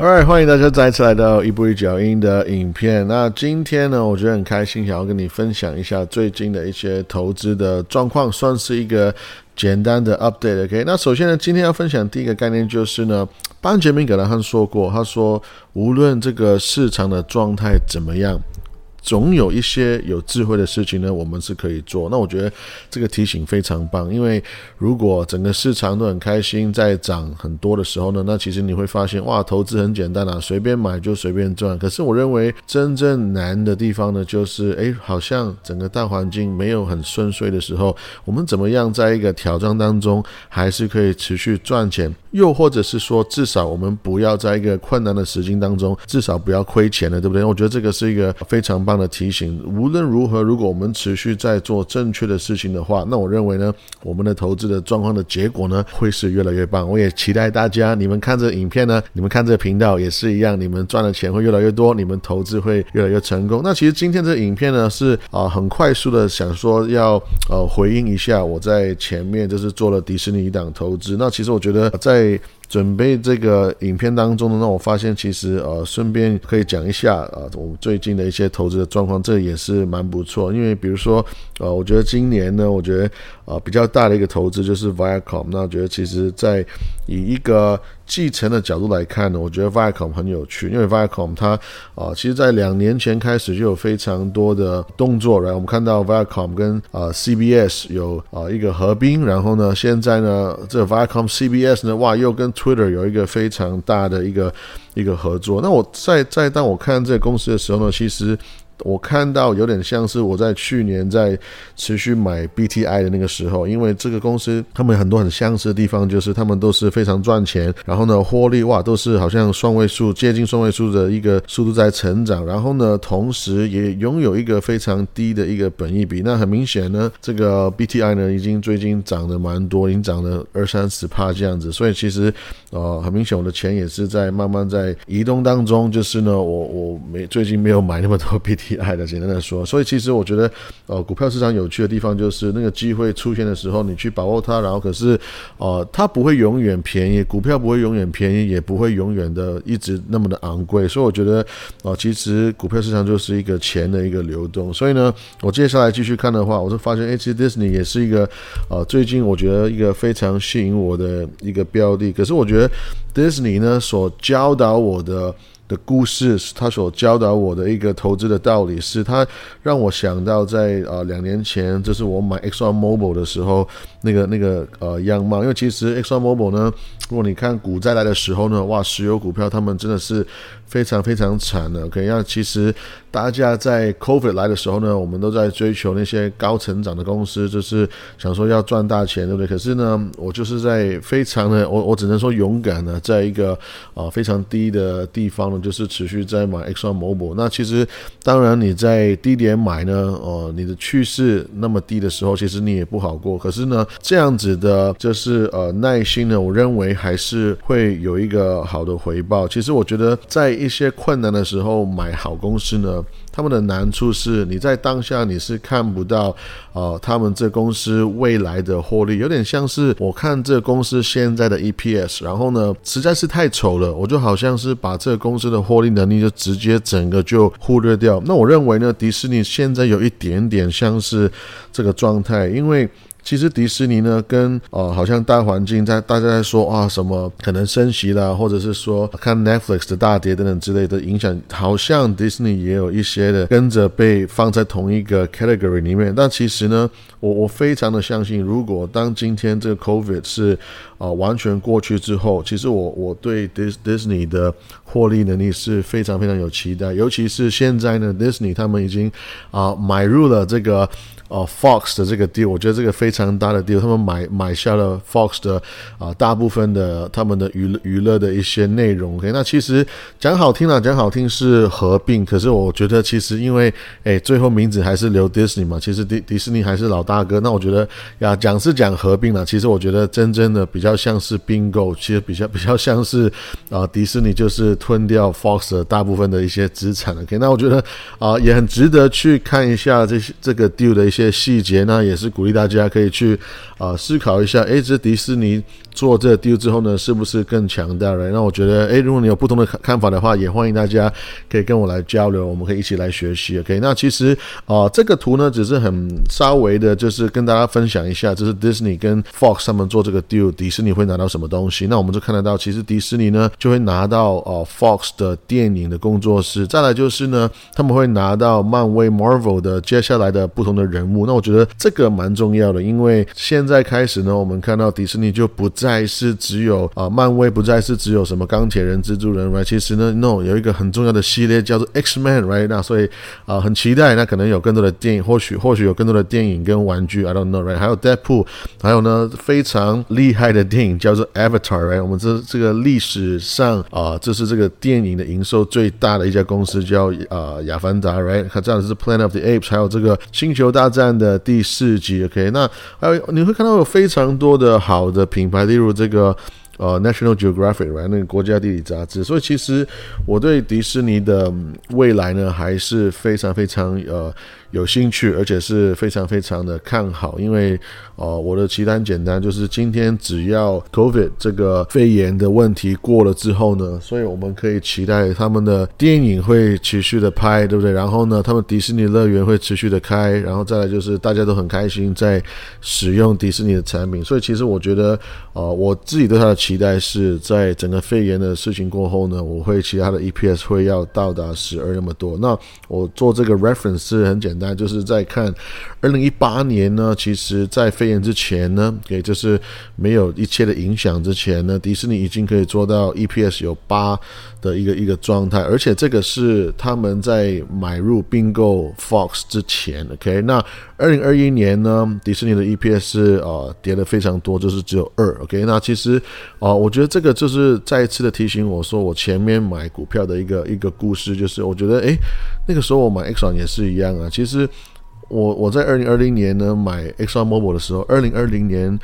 Alright，欢迎大家再次来到一步一脚印的影片。那今天呢，我觉得很开心，想要跟你分享一下最近的一些投资的状况，算是一个简单的 update。OK，那首先呢，今天要分享第一个概念就是呢，班杰明·格兰汉说过，他说无论这个市场的状态怎么样。总有一些有智慧的事情呢，我们是可以做。那我觉得这个提醒非常棒，因为如果整个市场都很开心，在涨很多的时候呢，那其实你会发现，哇，投资很简单啊，随便买就随便赚。可是我认为真正难的地方呢，就是诶，好像整个大环境没有很顺遂的时候，我们怎么样在一个挑战当中还是可以持续赚钱？又或者是说，至少我们不要在一个困难的时境当中，至少不要亏钱了，对不对？我觉得这个是一个非常棒的提醒。无论如何，如果我们持续在做正确的事情的话，那我认为呢，我们的投资的状况的结果呢，会是越来越棒。我也期待大家，你们看这影片呢，你们看这个频道也是一样，你们赚的钱会越来越多，你们投资会越来越成功。那其实今天这影片呢，是啊，很快速的想说要呃回应一下我在前面就是做了迪士尼一档投资。那其实我觉得在在准备这个影片当中呢，那我发现其实呃，顺便可以讲一下啊，我最近的一些投资的状况，这也是蛮不错。因为比如说呃，我觉得今年呢，我觉得啊比较大的一个投资就是 Viacom。那我觉得其实在以一个继承的角度来看呢，我觉得 Viacom 很有趣，因为 Viacom 它啊，其实在两年前开始就有非常多的动作，然后我们看到 Viacom 跟啊 CBS 有啊一个合并，然后呢，现在呢，这 Viacom CBS 呢，哇，又跟 Twitter 有一个非常大的一个一个合作。那我在在当我看这个公司的时候呢，其实。我看到有点像是我在去年在持续买 BTI 的那个时候，因为这个公司他们很多很相似的地方，就是他们都是非常赚钱，然后呢获利哇都是好像双位数接近双位数的一个速度在成长，然后呢同时也拥有一个非常低的一个本益比。那很明显呢，这个 BTI 呢已经最近涨得蛮多，已经涨了二三十帕这样子，所以其实呃很明显我的钱也是在慢慢在移动当中，就是呢我我没最近没有买那么多 BT。厉害的，简单的说，所以其实我觉得，呃，股票市场有趣的地方就是那个机会出现的时候，你去把握它，然后可是，呃，它不会永远便宜，股票不会永远便宜，也不会永远的一直那么的昂贵，所以我觉得，呃，其实股票市场就是一个钱的一个流动。所以呢，我接下来继续看的话，我就发现，哎，其实 Disney 也是一个，呃，最近我觉得一个非常吸引我的一个标的。可是我觉得 Disney 呢所教导我的。的故事，他所教导我的一个投资的道理，是他让我想到在呃两年前，就是我买 Exxon Mobil 的时候，那个那个呃样貌。因为其实 Exxon Mobil 呢，如果你看股灾来的时候呢，哇，石油股票他们真的是。非常非常惨的，OK，那其实大家在 COVID 来的时候呢，我们都在追求那些高成长的公司，就是想说要赚大钱，对不对？可是呢，我就是在非常的，我我只能说勇敢的，在一个啊非常低的地方呢，就是持续在买 Exxon Mobil。那其实当然你在低点买呢，哦，你的趋势那么低的时候，其实你也不好过。可是呢，这样子的，就是呃耐心呢，我认为还是会有一个好的回报。其实我觉得在一些困难的时候买好公司呢，他们的难处是你在当下你是看不到，呃，他们这公司未来的获利，有点像是我看这公司现在的 EPS，然后呢实在是太丑了，我就好像是把这个公司的获利能力就直接整个就忽略掉。那我认为呢，迪士尼现在有一点点像是这个状态，因为。其实迪士尼呢，跟呃，好像大环境在大家在说啊，什么可能升息啦，或者是说看 Netflix 的大跌等等之类的影响，好像迪士尼也有一些的跟着被放在同一个 category 里面。但其实呢，我我非常的相信，如果当今天这个 COVID 是啊完全过去之后，其实我我对 Dis Disney 的获利能力是非常非常有期待，尤其是现在呢，Disney 他们已经啊买入了这个。哦，Fox 的这个 deal，我觉得这个非常大的 deal，他们买买下了 Fox 的啊大部分的他们的娱乐娱乐的一些内容。OK，那其实讲好听了，讲好听是合并，可是我觉得其实因为哎最后名字还是留 Disney 嘛，其实迪迪士尼还是老大哥。那我觉得呀讲是讲合并了，其实我觉得真正的比较较像是 bingo，其实比较比较像是啊，迪士尼就是吞掉 Fox 的大部分的一些资产。OK，那我觉得啊，也很值得去看一下这些这个 deal 的一些细节。那也是鼓励大家可以去啊思考一下，诶，这迪士尼。做这个 deal 之后呢，是不是更强大了？那我觉得，诶，如果你有不同的看法的话，也欢迎大家可以跟我来交流，我们可以一起来学习。OK，那其实啊，这个图呢，只是很稍微的，就是跟大家分享一下，就是 Disney 跟 Fox 他们做这个 deal，迪士尼会拿到什么东西？那我们就看得到，其实迪士尼呢就会拿到哦 Fox 的电影的工作室，再来就是呢，他们会拿到漫威 Marvel 的接下来的不同的人物。那我觉得这个蛮重要的，因为现在开始呢，我们看到迪士尼就不再是只有啊，漫威不再是只有什么钢铁人、蜘蛛人，right？其实呢，no，有一个很重要的系列叫做 X Man，right？那所以啊，很期待，那可能有更多的电影，或许或许有更多的电影跟玩具，I don't know，right？还有 Deadpool，还有呢非常厉害的电影叫做 Avatar，right？我们这这个历史上啊，这是这个电影的营收最大的一家公司叫啊亚凡达，right？看这样的是 Planet of the Apes，还有这个星球大战的第四集，OK？那还有你会看到有非常多的好的品牌。例如这个呃，National Geographic，right，那个国家地理杂志。所以其实我对迪士尼的未来呢，还是非常非常呃。有兴趣，而且是非常非常的看好，因为，呃，我的期单简单，就是今天只要 COVID 这个肺炎的问题过了之后呢，所以我们可以期待他们的电影会持续的拍，对不对？然后呢，他们迪士尼乐园会持续的开，然后再来就是大家都很开心在使用迪士尼的产品，所以其实我觉得，呃，我自己对它的期待是在整个肺炎的事情过后呢，我会其他的 EPS 会要到达十二那么多。那我做这个 reference 是很简单。那就是在看二零一八年呢，其实，在肺炎之前呢，也就是没有一切的影响之前呢，迪士尼已经可以做到 EPS 有八的一个一个状态，而且这个是他们在买入并购 Fox 之前，OK？那二零二一年呢，迪士尼的 EPS 是呃跌的非常多，就是只有二，OK？那其实啊，我觉得这个就是再一次的提醒我说，我前面买股票的一个一个故事，就是我觉得诶，那个时候我买 Exxon 也是一样啊，其实。是我我在二零二零年呢买 Exxon Mobil 的时候，二零二零年，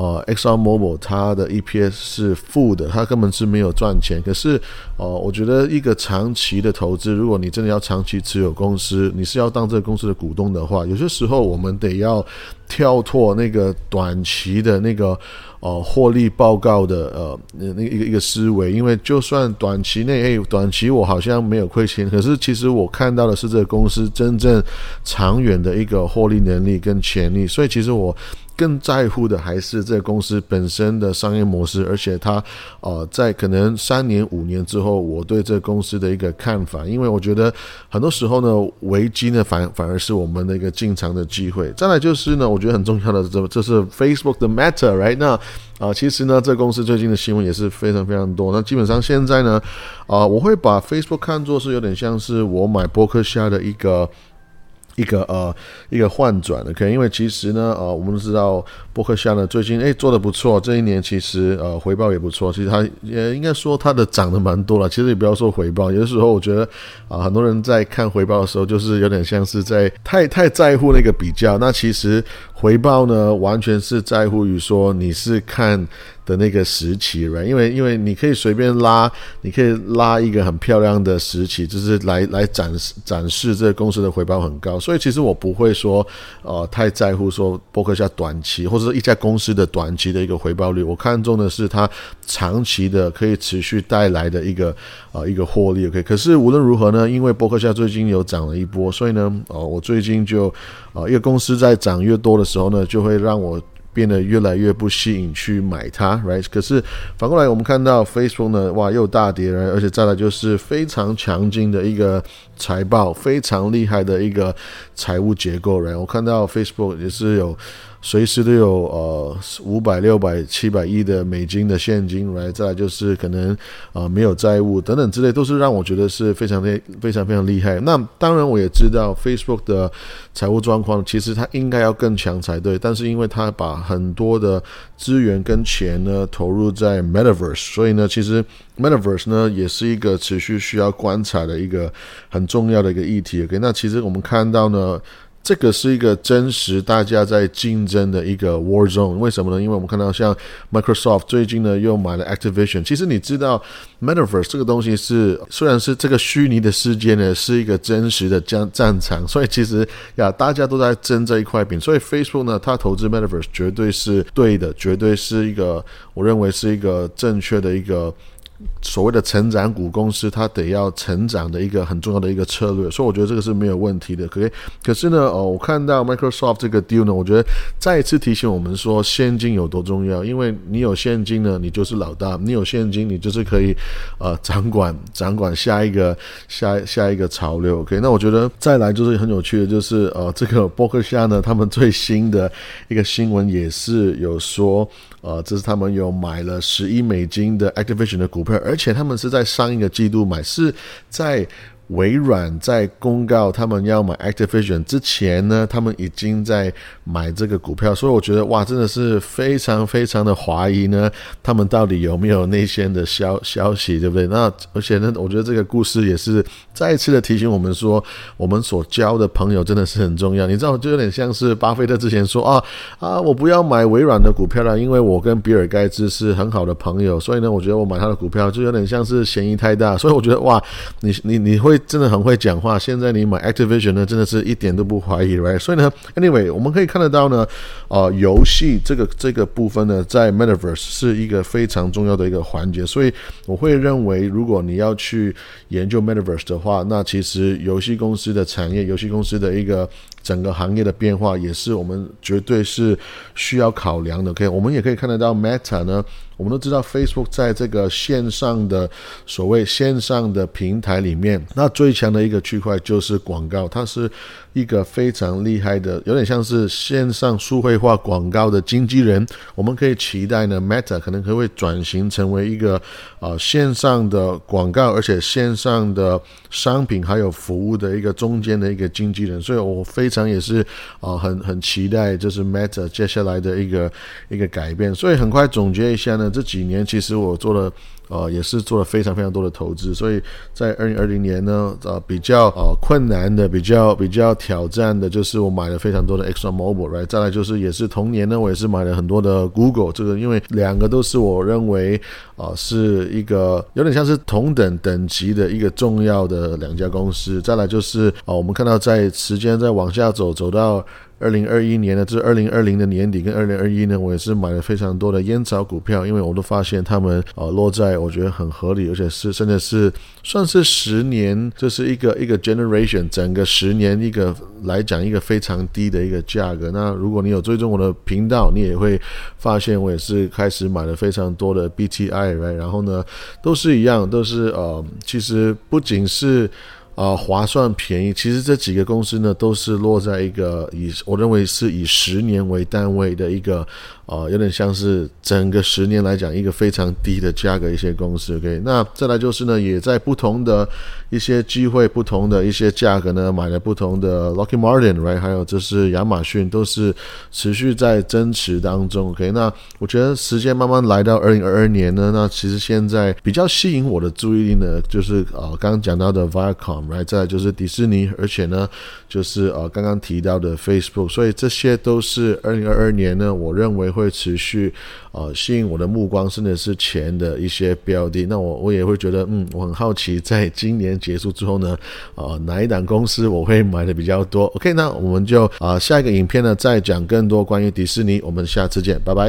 呃，Exxon Mobil 它的 EPS 是负的，它根本是没有赚钱。可是，呃，我觉得一个长期的投资，如果你真的要长期持有公司，你是要当这个公司的股东的话，有些时候我们得要跳脱那个短期的那个。哦，获利报告的呃，那一个一个思维，因为就算短期内，诶，短期我好像没有亏钱，可是其实我看到的是这个公司真正长远的一个获利能力跟潜力，所以其实我。更在乎的还是这个公司本身的商业模式，而且它，呃，在可能三年五年之后，我对这个公司的一个看法，因为我觉得很多时候呢，危机呢反反而是我们的一个进场的机会。再来就是呢，我觉得很重要的这 这是 Facebook 的 Matter，right？那啊，其实呢，这公司最近的新闻也是非常非常多。那基本上现在呢，啊，我会把 Facebook 看作是有点像是我买博客下的一个。一个呃一个换转的，可能因为其实呢，呃，我们都知道伯克夏呢最近诶做的不错，这一年其实呃回报也不错，其实它也应该说它的涨的蛮多了。其实也不要说回报，有的时候我觉得啊，很多人在看回报的时候，就是有点像是在太太在乎那个比较。那其实回报呢，完全是在乎于说你是看。的那个时期对吧因为因为你可以随便拉，你可以拉一个很漂亮的时期，就是来来展示展示这个公司的回报很高。所以其实我不会说，呃，太在乎说博客下短期或者是一家公司的短期的一个回报率。我看中的是它长期的可以持续带来的一个呃一个获利。OK，可是无论如何呢，因为博客下最近有涨了一波，所以呢，呃，我最近就呃一个公司在涨越多的时候呢，就会让我。变得越来越不吸引去买它，right？可是反过来，我们看到 Facebook 呢，哇，又大跌了，而且再来就是非常强劲的一个财报，非常厉害的一个财务结构，right？我看到 Facebook 也是有。随时都有呃五百六百七百亿的美金的现金来，再来就是可能呃没有债务等等之类，都是让我觉得是非常的非常非常厉害。那当然我也知道 Facebook 的财务状况，其实它应该要更强才对，但是因为它把很多的资源跟钱呢投入在 Metaverse，所以呢，其实 Metaverse 呢也是一个持续需要观察的一个很重要的一个议题。OK，那其实我们看到呢。这个是一个真实大家在竞争的一个 war zone。为什么呢？因为我们看到像 Microsoft 最近呢又买了 Activision。其实你知道 Metaverse 这个东西是虽然是这个虚拟的世界呢是一个真实的战战场，所以其实呀大家都在争这一块饼。所以 Facebook 呢，它投资 Metaverse 绝对是对的，绝对是一个我认为是一个正确的一个。所谓的成长股公司，它得要成长的一个很重要的一个策略，所以我觉得这个是没有问题的。可以，可是呢，哦，我看到 Microsoft 这个 deal 呢，我觉得再一次提醒我们说，现金有多重要。因为你有现金呢，你就是老大；你有现金，你就是可以呃掌管掌管下一个下下一个潮流。OK，那我觉得再来就是很有趣的，就是呃，这个博客下呢，他们最新的一个新闻也是有说。呃，这是他们有买了十亿美金的 Activision 的股票，而且他们是在上一个季度买，是在。微软在公告他们要买 Activision 之前呢，他们已经在买这个股票，所以我觉得哇，真的是非常非常的怀疑呢，他们到底有没有内线的消消息，对不对？那而且呢，我觉得这个故事也是再次的提醒我们说，我们所交的朋友真的是很重要。你知道，就有点像是巴菲特之前说啊啊，我不要买微软的股票了，因为我跟比尔盖茨是很好的朋友，所以呢，我觉得我买他的股票就有点像是嫌疑太大，所以我觉得哇，你你你会。真的很会讲话。现在你买 Activision 呢，真的是一点都不怀疑，right？所以呢，Anyway，我们可以看得到呢，呃，游戏这个这个部分呢，在 Metaverse 是一个非常重要的一个环节。所以我会认为，如果你要去研究 Metaverse 的话，那其实游戏公司的产业、游戏公司的一个整个行业的变化，也是我们绝对是需要考量的。OK，我们也可以看得到 Meta 呢。我们都知道，Facebook 在这个线上的所谓线上的平台里面，那最强的一个区块就是广告，它是一个非常厉害的，有点像是线上数位化广告的经纪人。我们可以期待呢，Meta 可能可会转型成为一个呃线上的广告，而且线上的商品还有服务的一个中间的一个经纪人。所以我非常也是啊很很期待，就是 Meta 接下来的一个一个改变。所以很快总结一下呢。这几年其实我做了，呃，也是做了非常非常多的投资，所以在二零二零年呢，呃，比较呃困难的、比较比较挑战的，就是我买了非常多的 Exxon Mobil，right？再来就是也是同年呢，我也是买了很多的 Google，这个因为两个都是我认为啊是一个有点像是同等等级的一个重要的两家公司。再来就是啊，我们看到在时间在往下走，走到。二零二一年呢，这二零二零的年底跟二零二一呢，我也是买了非常多的烟草股票，因为我都发现他们呃落在我觉得很合理，而且是真的是算是十年，这是一个一个 generation 整个十年一个来讲一个非常低的一个价格。那如果你有追踪我的频道，你也会发现我也是开始买了非常多的 BTI，然后呢都是一样，都是呃，其实不仅是。啊，划算便宜，其实这几个公司呢，都是落在一个以我认为是以十年为单位的一个。啊，有点像是整个十年来讲一个非常低的价格一些公司，OK，那再来就是呢，也在不同的一些机会、不同的一些价格呢，买了不同的 Lucky Martin，right，还有就是亚马逊，都是持续在增持当中，OK，那我觉得时间慢慢来到二零二二年呢，那其实现在比较吸引我的注意力呢，就是呃刚刚讲到的 Vicom 还在就是迪士尼，而且呢就是呃刚刚提到的 Facebook，所以这些都是二零二二年呢，我认为会。会持续呃吸引我的目光，甚至是钱的一些标的。那我我也会觉得，嗯，我很好奇，在今年结束之后呢，呃，哪一档公司我会买的比较多？OK，那我们就啊下一个影片呢，再讲更多关于迪士尼。我们下次见，拜拜。